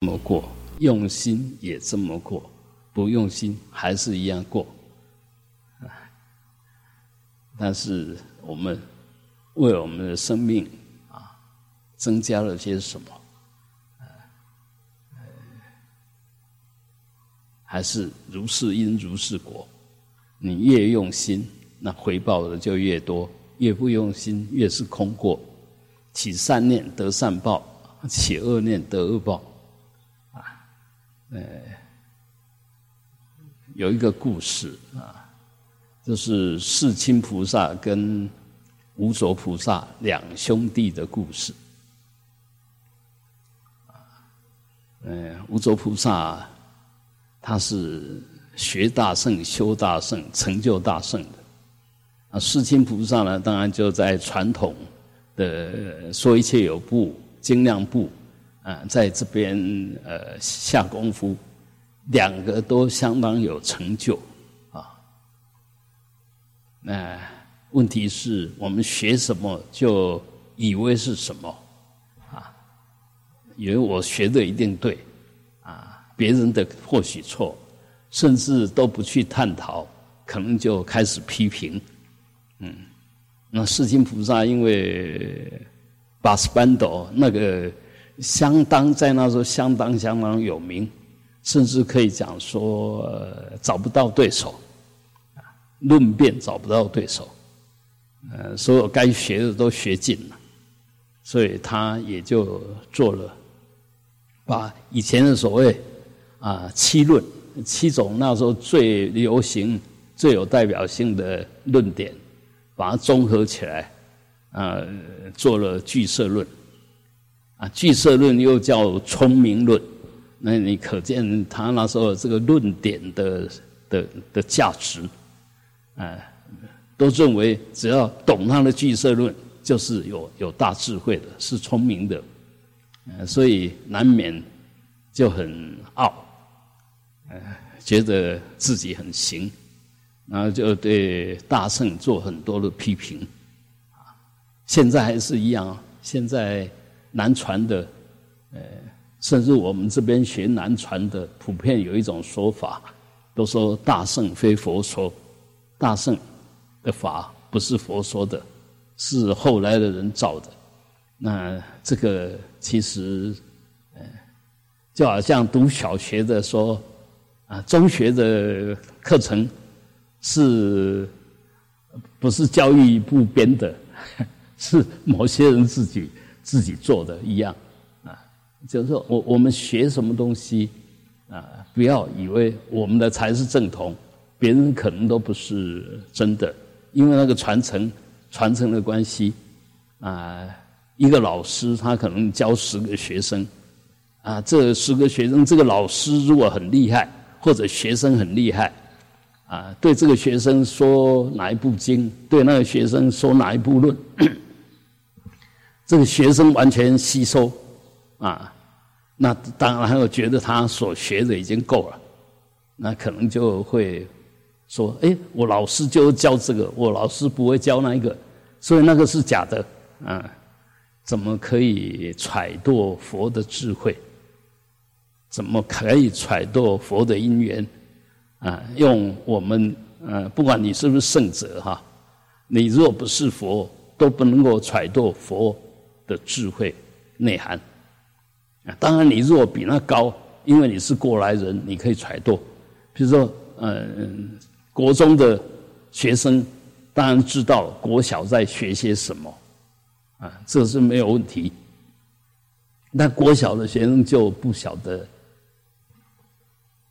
这么过，用心也这么过，不用心还是一样过。但是我们为我们的生命啊，增加了些什么？还是如是因如是果。你越用心，那回报的就越多；越不用心，越是空过。起善念得善报，起恶念得恶报。呃，有一个故事啊，就是世亲菩萨跟无着菩萨两兄弟的故事。呃，无着菩萨他是学大圣、修大圣、成就大圣的。啊，世亲菩萨呢，当然就在传统。的说一切有部、精量部啊，在这边呃下功夫，两个都相当有成就啊。那问题是我们学什么就以为是什么啊？以为我学的一定对啊，别人的或许错，甚至都不去探讨，可能就开始批评，嗯。那世亲菩萨因为巴斯班斗那个相当在那时候相当相当有名，甚至可以讲说找不到对手，论辩找不到对手，呃，所有该学的都学尽了，所以他也就做了，把以前的所谓啊七论七种那时候最流行、最有代表性的论点。把它综合起来，啊，做了聚色论，啊，聚色论又叫聪明论，那你可见他那时候这个论点的的的价值，啊，都认为只要懂他的聚色论，就是有有大智慧的，是聪明的，呃所以难免就很傲，呃，觉得自己很行。然后就对大圣做很多的批评，啊，现在还是一样。现在南传的，呃，甚至我们这边学南传的，普遍有一种说法，都说大圣非佛说，大圣的法不是佛说的，是后来的人造的。那这个其实，呃，就好像读小学的说，啊，中学的课程。是，不是教育部编的，是某些人自己自己做的一样啊。就是说我我们学什么东西啊，不要以为我们的才是正统，别人可能都不是真的。因为那个传承传承的关系啊，一个老师他可能教十个学生啊，这十个学生这个老师如果很厉害，或者学生很厉害。啊，对这个学生说哪一部经，对那个学生说哪一部论，这个学生完全吸收，啊，那当然还有觉得他所学的已经够了，那可能就会说，哎，我老师就教这个，我老师不会教那一个，所以那个是假的，啊，怎么可以揣度佛的智慧？怎么可以揣度佛的因缘？啊，用我们呃，不管你是不是圣者哈，你若不是佛，都不能够揣度佛的智慧内涵。啊，当然你若比那高，因为你是过来人，你可以揣度。比如说，呃，国中的学生当然知道国小在学些什么，啊，这是没有问题。那国小的学生就不晓得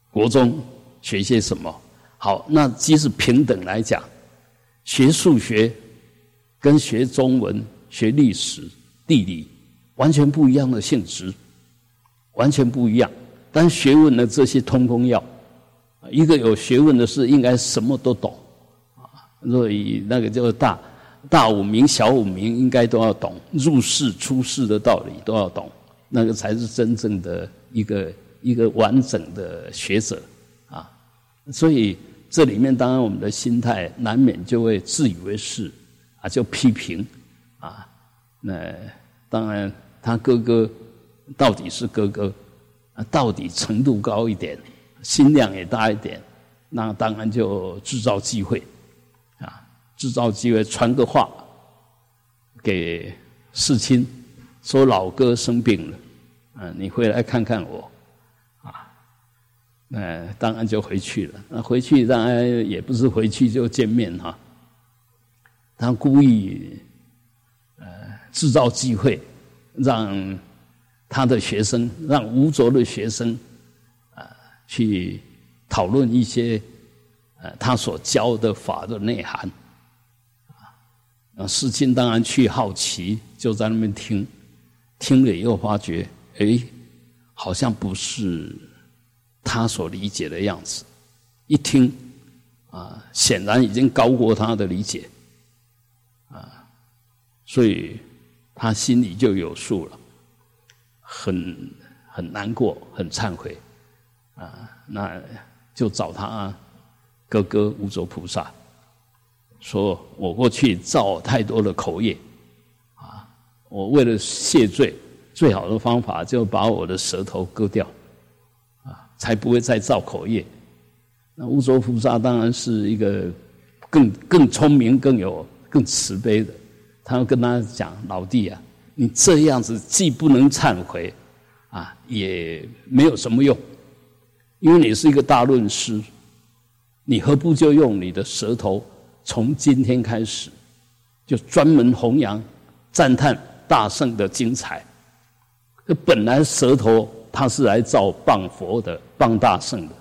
国中。学些什么？好，那即使平等来讲，学数学跟学中文、学历史、地理完全不一样的性质，完全不一样。但学问的，这些通通要。一个有学问的是应该什么都懂啊。所以那个叫大大五明、小五明，应该都要懂，入世出世的道理都要懂，那个才是真正的一个一个完整的学者啊。所以这里面当然我们的心态难免就会自以为是，啊，就批评，那当然他哥哥到底是哥哥，啊，到底程度高一点，心量也大一点，那当然就制造机会，啊，制造机会传个话给世亲，说老哥生病了，嗯，你回来看看我，啊，那当然就回去了。那回去当然也不是回去就见面哈，他故意制造机会，让。他的学生让吴卓的学生啊去讨论一些呃他所教的法的内涵啊，那世亲当然去好奇，就在那边听，听了以后发觉，哎，好像不是他所理解的样子，一听啊，显然已经高过他的理解啊，所以他心里就有数了。很很难过，很忏悔，啊，那就找他哥哥无着菩萨，说我过去造太多的口业，啊，我为了谢罪，最好的方法就把我的舌头割掉，啊，才不会再造口业。那无着菩萨当然是一个更更聪明、更有更慈悲的，他要跟他讲，老弟啊。你这样子既不能忏悔，啊，也没有什么用，因为你是一个大论师，你何不就用你的舌头，从今天开始，就专门弘扬、赞叹大圣的精彩。这本来舌头它是来造谤佛的、谤大圣的，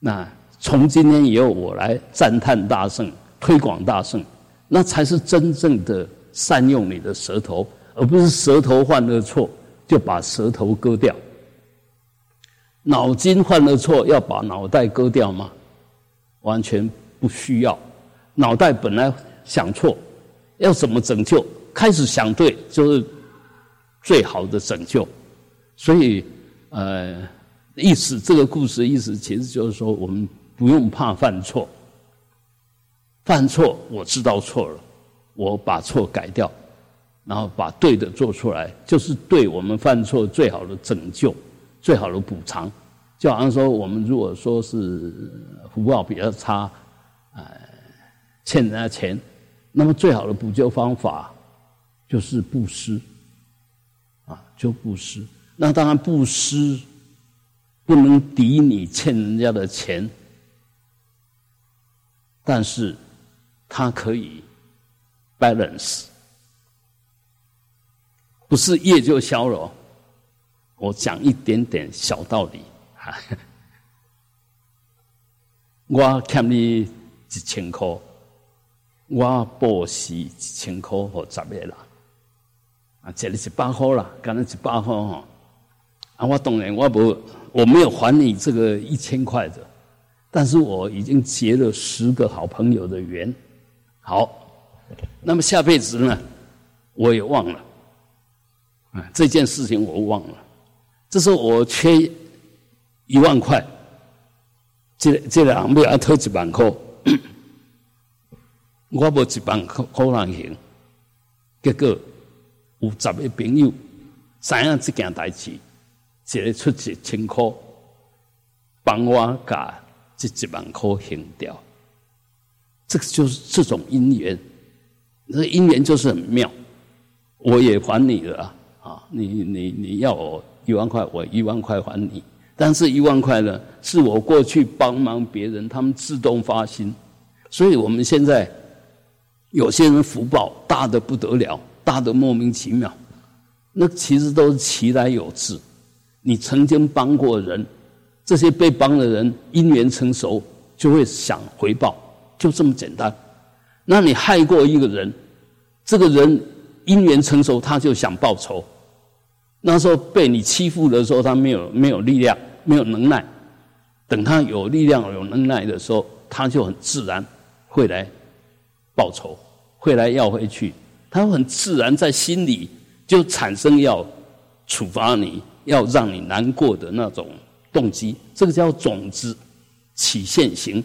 那从今天以后我来赞叹大圣、推广大圣，那才是真正的善用你的舌头。而不是舌头犯了错就把舌头割掉，脑筋犯了错要把脑袋割掉吗？完全不需要。脑袋本来想错，要怎么拯救？开始想对就是最好的拯救。所以，呃，意思这个故事的意思其实就是说，我们不用怕犯错。犯错我知道错了，我把错改掉。然后把对的做出来，就是对我们犯错最好的拯救，最好的补偿。就好像说，我们如果说是福报比较差，呃，欠人家钱，那么最好的补救方法就是布施，啊，就布施。那当然布施不能抵你欠人家的钱，但是它可以 balance。不是业就消了，我讲一点点小道理哈。我欠你一千块，我报是一千块和十个人，啊，借你一百块啦，刚才一百块哈。啊，我当然我不我没有还你这个一千块的，但是我已经结了十个好朋友的缘。好，那么下辈子呢，我也忘了。啊，这件事情我忘了。这是我缺一万块，这这两没要偷一万块，我无一万块可能行。结果有十个朋友知影这件代志，一个出一千块，帮我把这一万块还掉。这个就是这种因缘，这姻缘就是很妙。我也还你了。啊，你你你要我一万块，我一万块还你。但是一万块呢，是我过去帮忙别人，他们自动发心。所以我们现在有些人福报大的不得了，大的莫名其妙，那其实都是其来有志。你曾经帮过人，这些被帮的人因缘成熟，就会想回报，就这么简单。那你害过一个人，这个人因缘成熟，他就想报仇。那时候被你欺负的时候，他没有没有力量，没有能耐。等他有力量、有能耐的时候，他就很自然会来报仇，会来要回去。他很自然在心里就产生要处罚你、要让你难过的那种动机。这个叫种子起现行，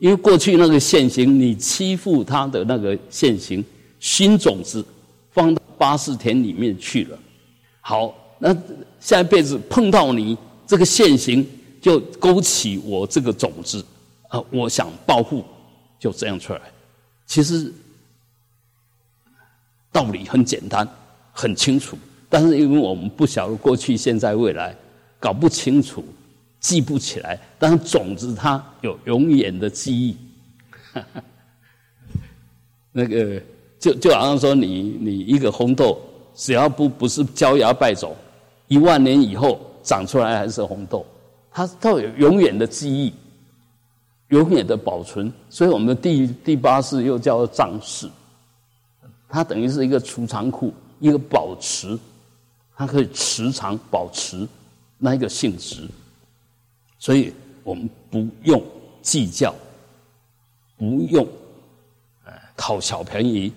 因为过去那个现行，你欺负他的那个现行，新种子放到八四田里面去了。好，那下一辈子碰到你这个现行就勾起我这个种子啊，我想报复，就这样出来。其实道理很简单，很清楚，但是因为我们不晓得过去、现在、未来，搞不清楚，记不起来。但是种子它有永远的记忆。那个就就好像说，你你一个红豆，只要不不是焦芽败种，一万年以后长出来还是红豆，它都有永远的记忆，永远的保存。所以我们第第八式又叫藏式，它等于是一个储藏库，一个保持，它可以持长保持那一个性质。所以我们不用计较，不用呃。讨小便宜，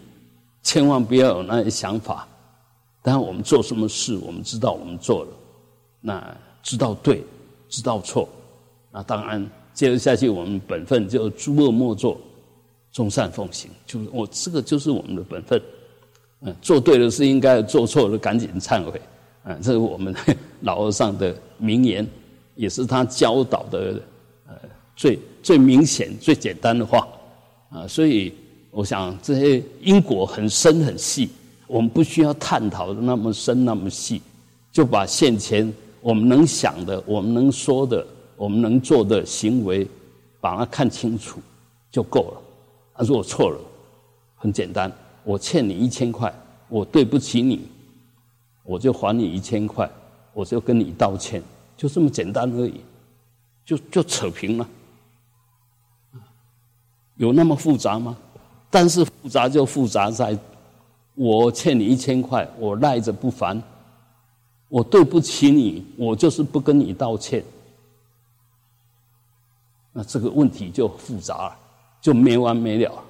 千万不要有那些想法。当然，我们做什么事，我们知道我们做了，那知道对，知道错，那当然接着下去，我们本分就诸恶莫作，众善奉行。就是我这个就是我们的本分。嗯，做对了是应该，做错了赶紧忏悔。嗯，这是我们 老和尚的名言，也是他教导的呃最最明显、最简单的话啊，所以。我想这些因果很深很细，我们不需要探讨的那么深那么细，就把现前我们能想的、我们能说的、我们能做的行为，把它看清楚就够了。他说我错了，很简单，我欠你一千块，我对不起你，我就还你一千块，我就跟你道歉，就这么简单而已，就就扯平了。有那么复杂吗？但是复杂就复杂在，我欠你一千块，我赖着不还，我对不起你，我就是不跟你道歉，那这个问题就复杂了，就没完没了。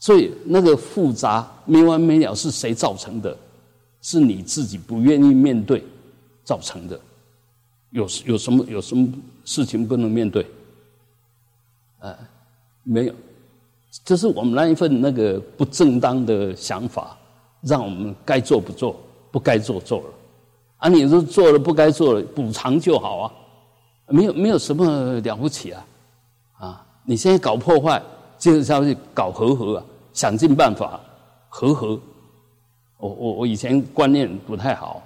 所以那个复杂没完没了是谁造成的？是你自己不愿意面对造成的。有有什么有什么事情不能面对？呃，没有。就是我们那一份那个不正当的想法，让我们该做不做，不该做做了，啊，你说做了不该做了，补偿就好啊，没有没有什么了不起啊，啊，你现在搞破坏，接着下去搞和合啊，想尽办法和合，我我我以前观念不太好，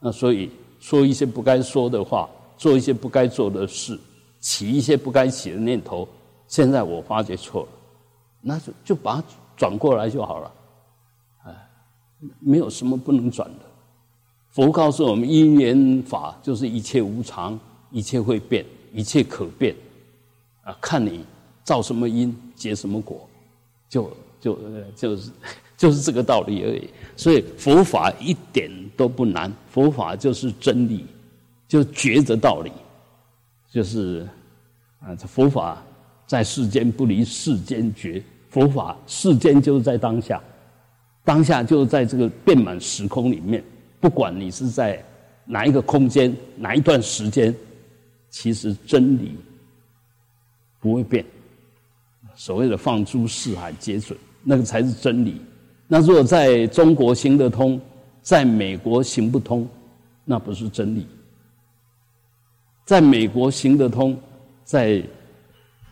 那所以说一些不该说的话，做一些不该做的事，起一些不该起的念头，现在我发觉错了。那就就把它转过来就好了，哎，没有什么不能转的。佛告诉我们，因缘法就是一切无常，一切会变，一切可变，啊，看你造什么因，结什么果，就就就是就是这个道理而已。所以佛法一点都不难，佛法就是真理，就觉着道理，就是啊，这佛法在世间不离世间觉。佛法世间就是在当下，当下就是在这个变满时空里面，不管你是在哪一个空间、哪一段时间，其实真理不会变。所谓的放诸四海皆准，那个才是真理。那如果在中国行得通，在美国行不通，那不是真理。在美国行得通，在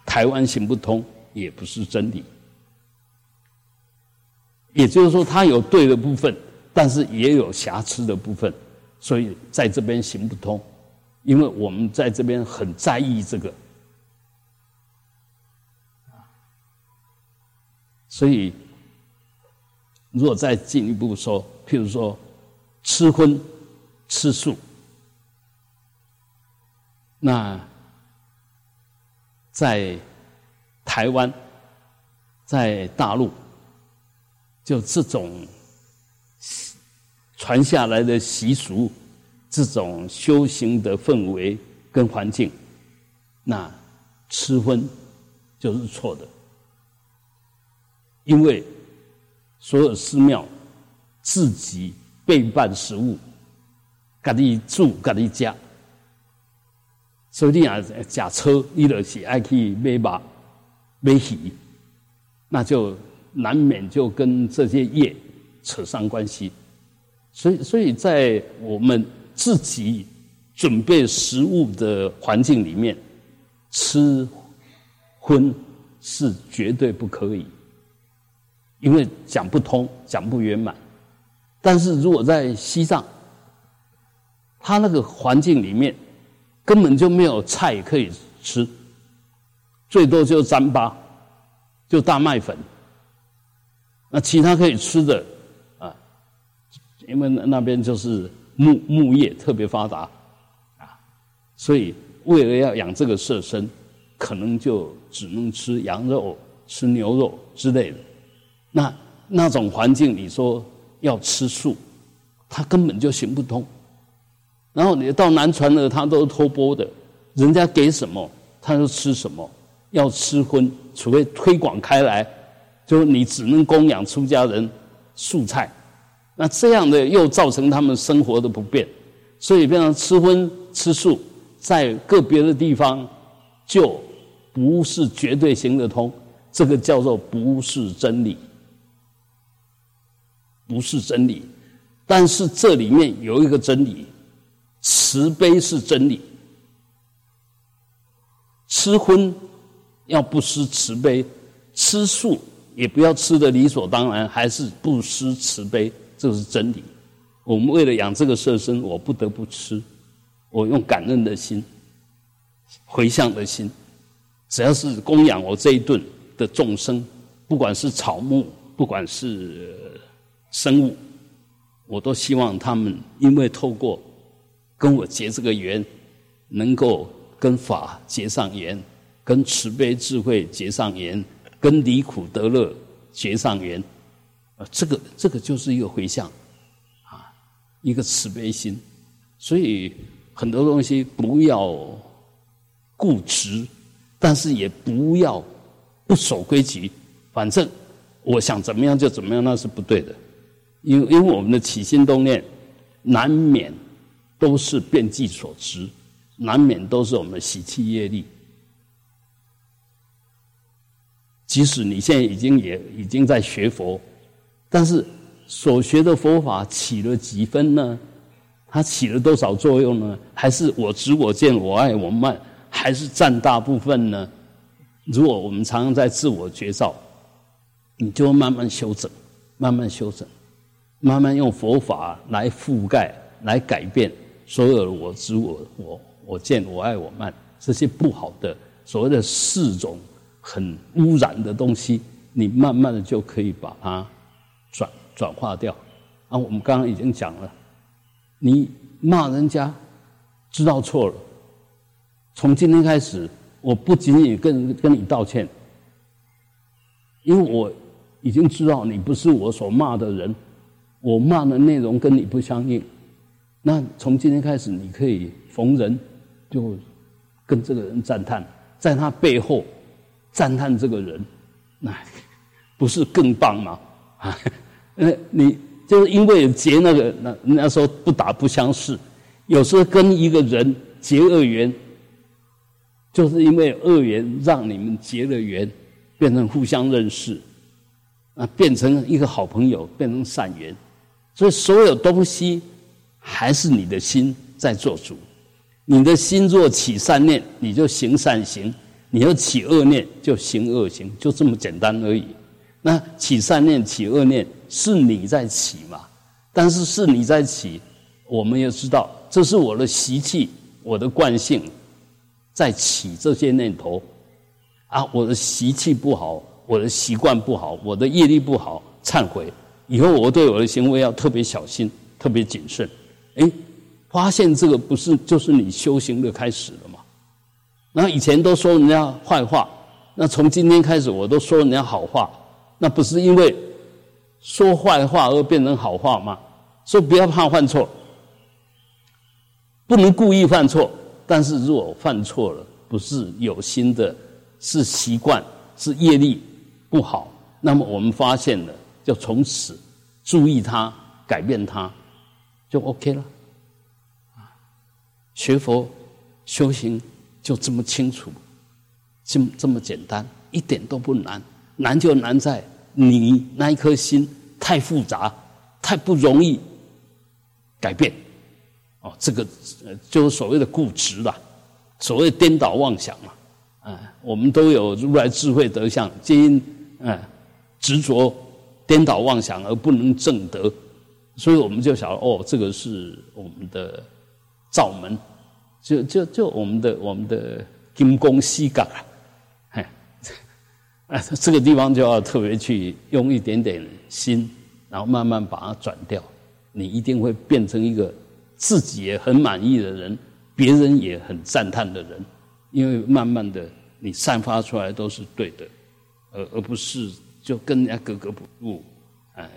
台湾行不通，也不是真理。也就是说，它有对的部分，但是也有瑕疵的部分，所以在这边行不通。因为我们在这边很在意这个，所以如果再进一步说，譬如说吃荤、吃素，那在台湾、在大陆。就这种传下来的习俗，这种修行的氛围跟环境，那吃荤就是错的，因为所有寺庙自己备办食物，家己煮家己家，所以你啊，驾车你就是爱去买肉、买鱼，那就。难免就跟这些业扯上关系，所以，所以在我们自己准备食物的环境里面，吃荤是绝对不可以，因为讲不通，讲不圆满。但是如果在西藏，他那个环境里面根本就没有菜可以吃，最多就糌粑，就大麦粉。那其他可以吃的啊，因为那边就是牧牧业特别发达啊，所以为了要养这个色身，可能就只能吃羊肉、吃牛肉之类的。那那种环境，你说要吃素，他根本就行不通。然后你到南传的，他都是托钵的，人家给什么他就吃什么，要吃荤，除非推广开来。就你只能供养出家人素菜，那这样的又造成他们生活的不便，所以变成吃荤吃素，在个别的地方就不是绝对行得通，这个叫做不是真理，不是真理。但是这里面有一个真理，慈悲是真理，吃荤要不失慈悲，吃素。也不要吃的理所当然，还是不失慈悲，这是真理。我们为了养这个色身，我不得不吃。我用感恩的心、回向的心，只要是供养我这一顿的众生，不管是草木，不管是生物，我都希望他们因为透过跟我结这个缘，能够跟法结上缘，跟慈悲智慧结上缘。跟离苦得乐结上缘，啊，这个这个就是一个回向，啊，一个慈悲心，所以很多东西不要固执，但是也不要不守规矩，反正我想怎么样就怎么样，那是不对的，因因为我们的起心动念难免都是变计所致，难免都是我们的习气业力。即使你现在已经也已经在学佛，但是所学的佛法起了几分呢？它起了多少作用呢？还是我执我见我爱我慢，还是占大部分呢？如果我们常常在自我觉照，你就慢慢修整，慢慢修整，慢慢用佛法来覆盖、来改变所有我执我我我见我爱我慢这些不好的所谓的四种。很污染的东西，你慢慢的就可以把它转转化掉。啊，我们刚刚已经讲了，你骂人家知道错了，从今天开始，我不仅仅跟跟你道歉，因为我已经知道你不是我所骂的人，我骂的内容跟你不相应。那从今天开始，你可以逢人就跟这个人赞叹，在他背后。赞叹这个人，那 不是更棒吗？啊，呃，你就是因为结那个，那那时候不打不相识，有时候跟一个人结恶缘，就是因为恶缘让你们结了缘，变成互相认识，啊，变成一个好朋友，变成善缘。所以所有东西还是你的心在做主，你的心若起善念，你就行善行。你要起恶念，就行恶行，就这么简单而已。那起善念、起恶念是你在起嘛？但是是你在起，我们也知道，这是我的习气、我的惯性在起这些念头。啊，我的习气不好，我的习惯不好，我的业力不好，忏悔。以后我对我的行为要特别小心，特别谨慎。哎，发现这个不是，就是你修行的开始了吗？那以前都说人家坏话，那从今天开始我都说人家好话，那不是因为说坏话而变成好话吗？所以不要怕犯错，不能故意犯错，但是如果犯错了，不是有心的，是习惯，是业力不好，那么我们发现了，就从此注意它，改变它，就 OK 了。学佛修行。就这么清楚，这么这么简单，一点都不难。难就难在你那一颗心太复杂，太不容易改变。哦，这个就是所谓的固执啦，所谓颠倒妄想嘛。啊，我们都有如来智慧德相，皆因啊执着颠倒妄想而不能正德，所以我们就想哦，这个是我们的灶门，就就就我们的我们的金光西港啊，哎，这个地方就要特别去用一点点心，然后慢慢把它转掉，你一定会变成一个自己也很满意的人，别人也很赞叹的人。因为慢慢的，你散发出来都是对的，而而不是就跟人家格格不入，哎，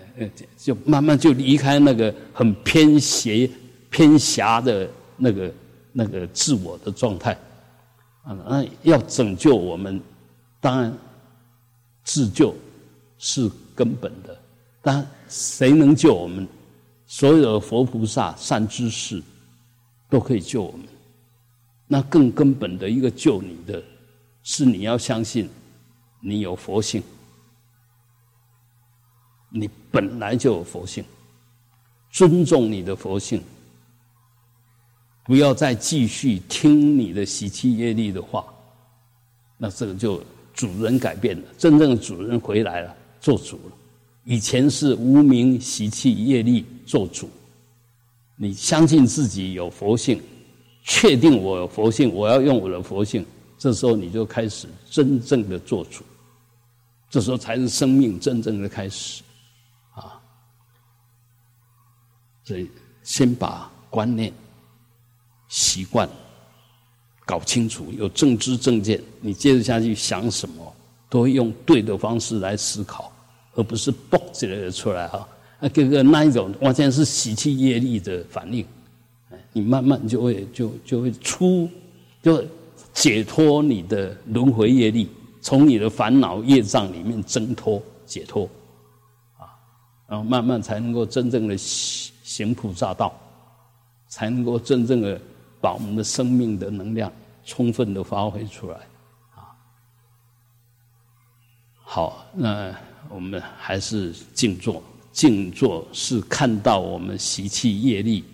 就慢慢就离开那个很偏邪、偏狭的那个那个自我的状态，啊，那要拯救我们，当然自救是根本的，但谁能救我们？所有的佛菩萨、善知识都可以救我们。那更根本的一个救你的，是你要相信，你有佛性，你本来就有佛性，尊重你的佛性，不要再继续听你的习气业力的话，那这个就主人改变了，真正的主人回来了，做主了。以前是无名习气业力做主，你相信自己有佛性。确定我有佛性，我要用我的佛性，这时候你就开始真正的做主，这时候才是生命真正的开始，啊！所以先把观念、习惯搞清楚，有正知正见，你接着下去想什么，都会用对的方式来思考，而不是蹦起来的出来啊！那这个那一种完全是习气业力的反应。你慢慢就会就就会出，就解脱你的轮回业力，从你的烦恼业障里面挣脱解脱，啊，然后慢慢才能够真正的行菩萨道，才能够真正的把我们的生命的能量充分的发挥出来，啊，好，那我们还是静坐，静坐是看到我们习气业力。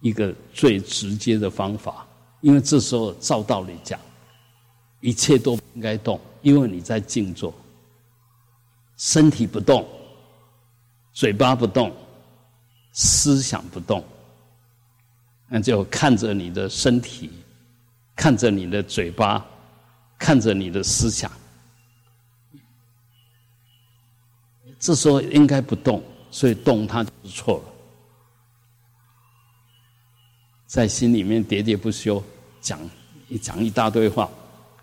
一个最直接的方法，因为这时候照道理讲，一切都应该动，因为你在静坐，身体不动，嘴巴不动，思想不动，那就看着你的身体，看着你的嘴巴，看着你的思想，这时候应该不动，所以动它就错了。在心里面喋喋不休，讲一讲一大堆话，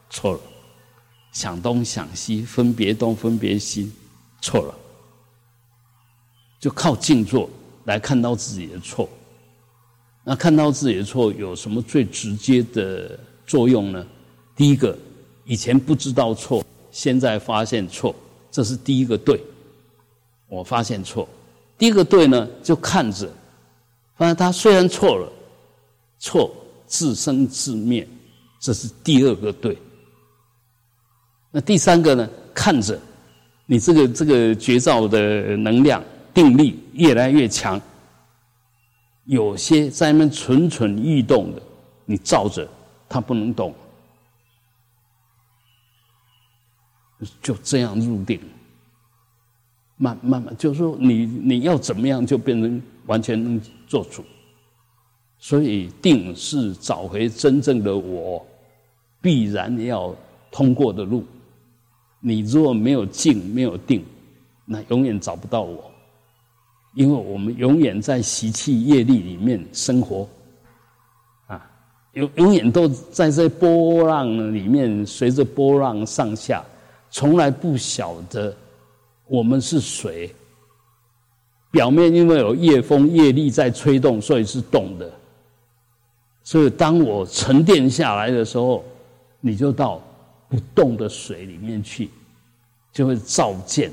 错了；想东想西，分别东分别西，错了。就靠静坐来看到自己的错。那看到自己的错有什么最直接的作用呢？第一个，以前不知道错，现在发现错，这是第一个对。我发现错，第一个对呢，就看着，发现他虽然错了。错自生自灭，这是第二个对。那第三个呢？看着你这个这个绝招的能量定力越来越强，有些在那蠢蠢欲动的，你照着他不能动，就这样入定。慢慢慢，就是说你你要怎么样，就变成完全能做主。所以，定是找回真正的我，必然要通过的路。你如果没有静，没有定，那永远找不到我。因为我们永远在习气业力里面生活，啊，永永远都在这波浪里面，随着波浪上下，从来不晓得我们是谁。表面因为有夜风业力在吹动，所以是动的。所以，当我沉淀下来的时候，你就到不动的水里面去，就会照见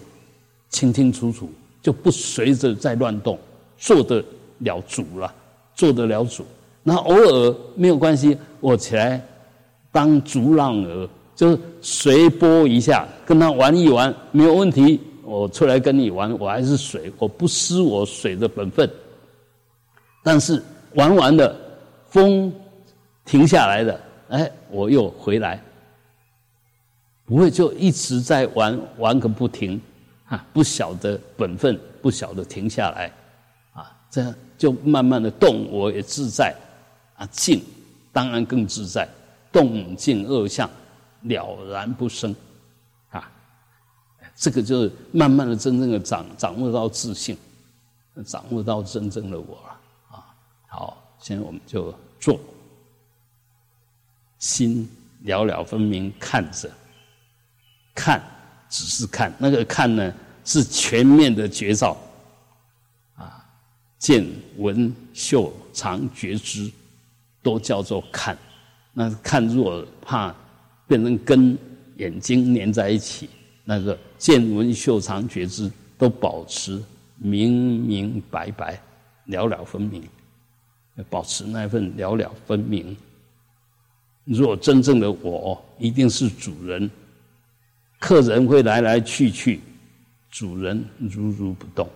清清楚楚，就不随着在乱动，做得了主了，做得了主。那偶尔没有关系，我起来当逐浪儿，就是随波一下，跟他玩一玩，没有问题。我出来跟你玩，我还是水，我不失我水的本分。但是玩完了。风停下来了，哎，我又回来，不会就一直在玩玩个不停，啊，不晓得本分，不晓得停下来，啊，这样就慢慢的动，我也自在，啊，静当然更自在，动静二相了然不生，啊，这个就是慢慢的真正的掌掌握到自信，掌握到真正的我了，啊，好，现在我们就做。心了了分明看着，看只是看，那个看呢是全面的觉照，啊，见闻嗅尝觉知，都叫做看。那看若怕变成跟眼睛粘在一起，那个见闻嗅尝觉知都保持明明白白、了了分明，保持那份了了分明。若真正的我一定是主人，客人会来来去去，主人如如不动。